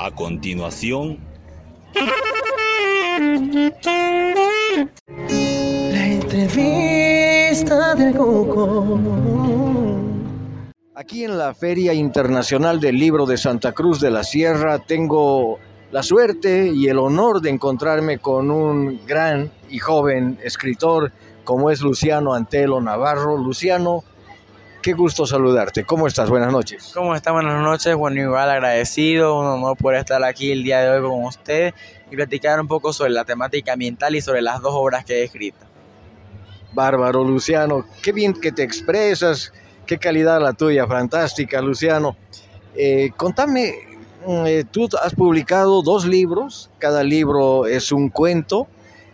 A continuación, La entrevista del Coco. Aquí en la Feria Internacional del Libro de Santa Cruz de la Sierra tengo la suerte y el honor de encontrarme con un gran y joven escritor como es Luciano Antelo Navarro. Luciano, qué gusto saludarte. ¿Cómo estás? Buenas noches. ¿Cómo están? Buenas noches. Bueno, igual agradecido, un honor poder estar aquí el día de hoy con usted y platicar un poco sobre la temática ambiental y sobre las dos obras que he escrito. Bárbaro, Luciano. Qué bien que te expresas. Qué calidad la tuya. Fantástica, Luciano. Eh, contame, mm, eh, tú has publicado dos libros. Cada libro es un cuento,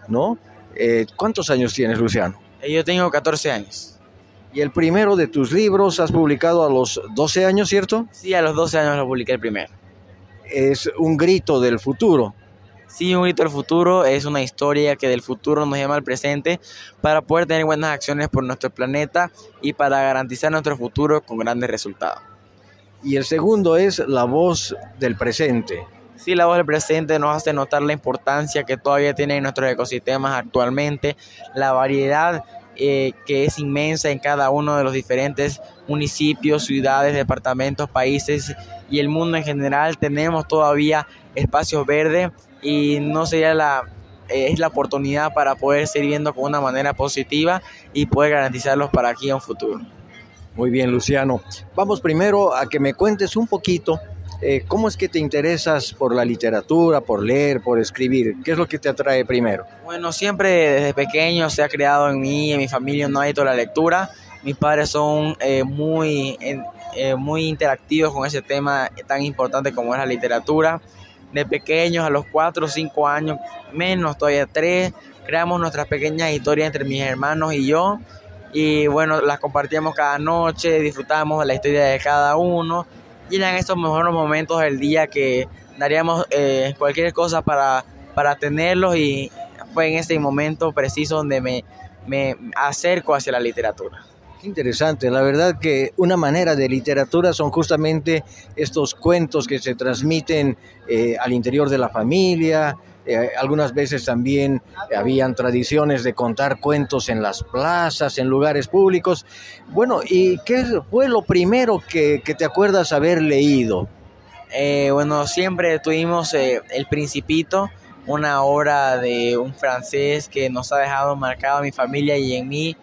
¿no? Eh, ¿Cuántos años tienes, Luciano? Eh, Yo tengo 14 años. Y el primero de tus libros has publicado a los 12 años, ¿cierto? Sí, a los 12 años lo publiqué el primero. Es un grito del futuro. Sí, Un grito del futuro es una historia que del futuro nos llama al presente para poder tener buenas acciones por nuestro planeta y para garantizar nuestro futuro con grandes resultados. Y el segundo es la voz del presente. Sí, la voz del presente nos hace notar la importancia que todavía tienen nuestros ecosistemas actualmente, la variedad eh, que es inmensa en cada uno de los diferentes municipios, ciudades, departamentos, países y el mundo en general. Tenemos todavía espacios verdes y no sería la eh, es la oportunidad para poder seguir viendo con una manera positiva y poder garantizarlos para aquí en un futuro. Muy bien, Luciano. Vamos primero a que me cuentes un poquito eh, cómo es que te interesas por la literatura, por leer, por escribir. ¿Qué es lo que te atrae primero? Bueno, siempre desde pequeño se ha creado en mí en mi familia un hábito de la lectura. Mis padres son eh, muy, eh, muy interactivos con ese tema tan importante como es la literatura. De pequeños, a los 4 o 5 años, menos todavía 3, creamos nuestras pequeñas historias entre mis hermanos y yo. Y bueno, las compartíamos cada noche, disfrutábamos de la historia de cada uno. Y eran esos mejores momentos del día que daríamos eh, cualquier cosa para, para tenerlos y fue en ese momento preciso donde me, me acerco hacia la literatura. Qué interesante. La verdad que una manera de literatura son justamente estos cuentos que se transmiten eh, al interior de la familia. Eh, algunas veces también habían tradiciones de contar cuentos en las plazas, en lugares públicos. Bueno, ¿y qué fue lo primero que, te acuerdas haber leído? Eh, bueno, siempre tuvimos eh, El Principito, una obra de un francés que nos ha dejado marcado a mi familia y en mí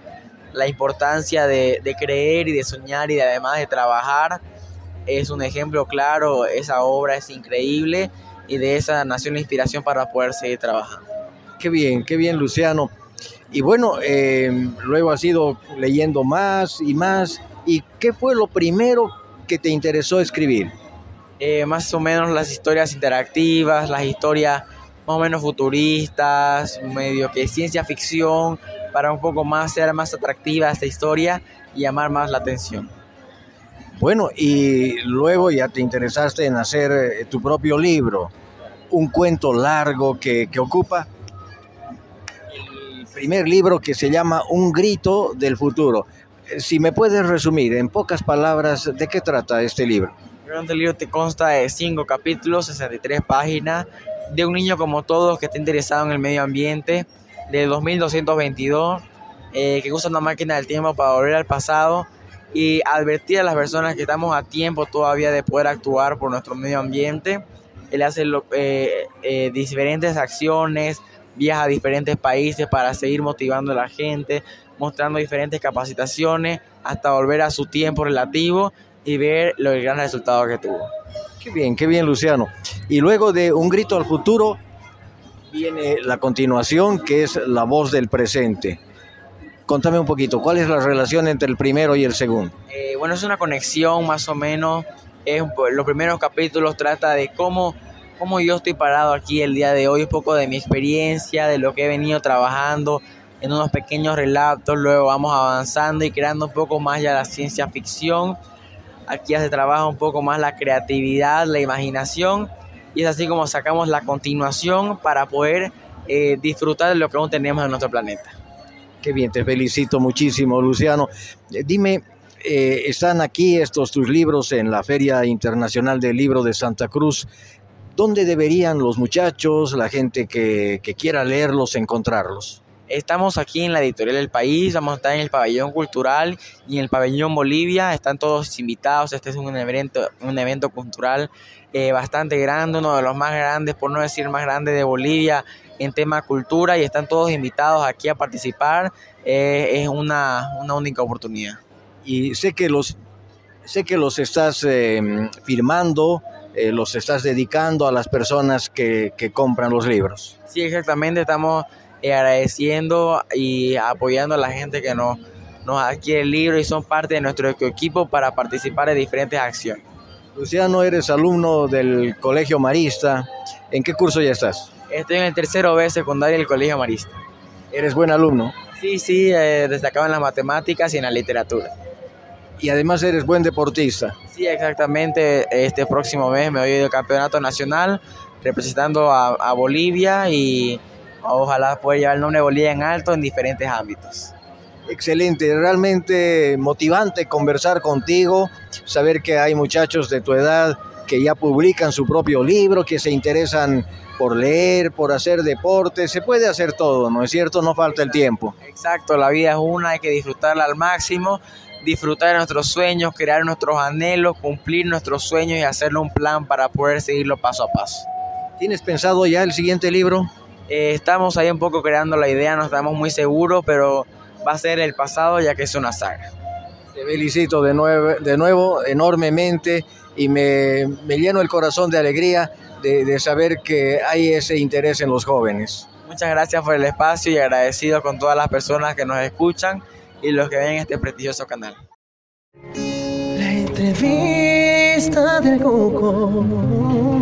la importancia de, creer y de soñar y de, además de trabajar. Es un ejemplo claro, esa obra es increíble y de esa nació la inspiración para poder seguir trabajando. Qué bien, qué bien, Luciano. Y bueno, eh, luego has ido leyendo más y más. ¿Y qué fue lo primero que te interesó escribir? Eh, más o menos las historias interactivas, las historias más o menos futuristas, medio que ciencia ficción, para un poco más ser más atractiva esta historia y llamar más la atención. Bueno, y luego ya te interesaste en hacer eh, tu propio libro, un cuento largo que, que ocupa el primer libro que se llama Un grito del futuro. Si me puedes resumir en pocas palabras, ¿de qué trata este libro? El libro te consta de cinco capítulos, 63 páginas, de un niño como todos que está interesado en el medio ambiente, de 2222, eh, que usa una máquina del tiempo para volver al pasado y advertir a las personas que estamos a tiempo todavía de poder actuar por nuestro medio ambiente. Él hace lo- eh, eh, diferentes acciones, viaja a diferentes países para seguir motivando a la gente, mostrando diferentes capacitaciones hasta volver a su tiempo relativo y ver lo el gran resultado que tuvo. Qué bien, qué bien, Luciano. Y luego de Un grito al futuro viene la continuación, que es La voz del presente. Contame un poquito, ¿cuál es la relación entre el primero y el segundo? Eh, bueno, es una conexión más o menos. Es los primeros capítulos trata de cómo, cómo yo estoy parado aquí el día de hoy, un poco de mi experiencia, de lo que he venido trabajando en unos pequeños relatos. Luego vamos avanzando y creando un poco más ya la ciencia ficción. Aquí ya se trabaja un poco más la creatividad, la imaginación. Y es así como sacamos la continuación para poder eh, disfrutar de lo que aún tenemos en nuestro planeta. Qué bien, te felicito muchísimo, Luciano. Eh, Dime, eh, están aquí estos tus libros en la Feria Internacional del Libro de Santa Cruz. ¿dónde deberían los muchachos, la gente que, quiera leerlos, encontrarlos? Estamos aquí en la editorial del país, vamos a estar en el pabellón cultural y en el pabellón Bolivia. Están todos invitados. Este es un evento, un evento cultural eh, bastante grande, uno de los más grandes, por no decir más grande de Bolivia en tema cultura y están todos invitados aquí a participar. Eh, es una, una única oportunidad. Y sé que los, sé que los estás eh, firmando, eh, los estás dedicando a las personas que, que compran los libros. Sí, exactamente. Estamos eh, agradeciendo y apoyando a la gente que nos, nos adquiere el libro y son parte de nuestro equipo para participar en diferentes acciones. Luciano, eres alumno del Colegio Marista. ¿En qué curso ya estás? Estoy en el tercero B secundaria del Colegio Marista. ¿Eres buen alumno? Sí, sí, eh, destacaba en las matemáticas y en la literatura. Y además eres buen deportista. Sí, exactamente. Este próximo mes me voy del campeonato nacional representando a, a Bolivia y ojalá pueda llevar el nombre de Bolivia en alto en diferentes ámbitos. Excelente, realmente motivante conversar contigo, saber que hay muchachos de tu edad que ya publican su propio libro, que se interesan por leer, por hacer deporte, se puede hacer todo, ¿no es cierto? No falta el tiempo. Exacto, la vida es una, hay que disfrutarla al máximo, disfrutar de nuestros sueños, crear nuestros anhelos, cumplir nuestros sueños y hacerle un plan para poder seguirlo paso a paso. ¿Tienes pensado ya el siguiente libro? Eh, estamos ahí un poco creando la idea, no estamos muy seguros, pero va a ser el pasado ya que es una saga. Te felicito de nuevo, de nuevo enormemente y me, me lleno el corazón de alegría de, de, saber que hay ese interés en los jóvenes. Muchas gracias por el espacio y agradecido con todas las personas que nos escuchan y los que ven este prestigioso canal. La entrevista del Coco.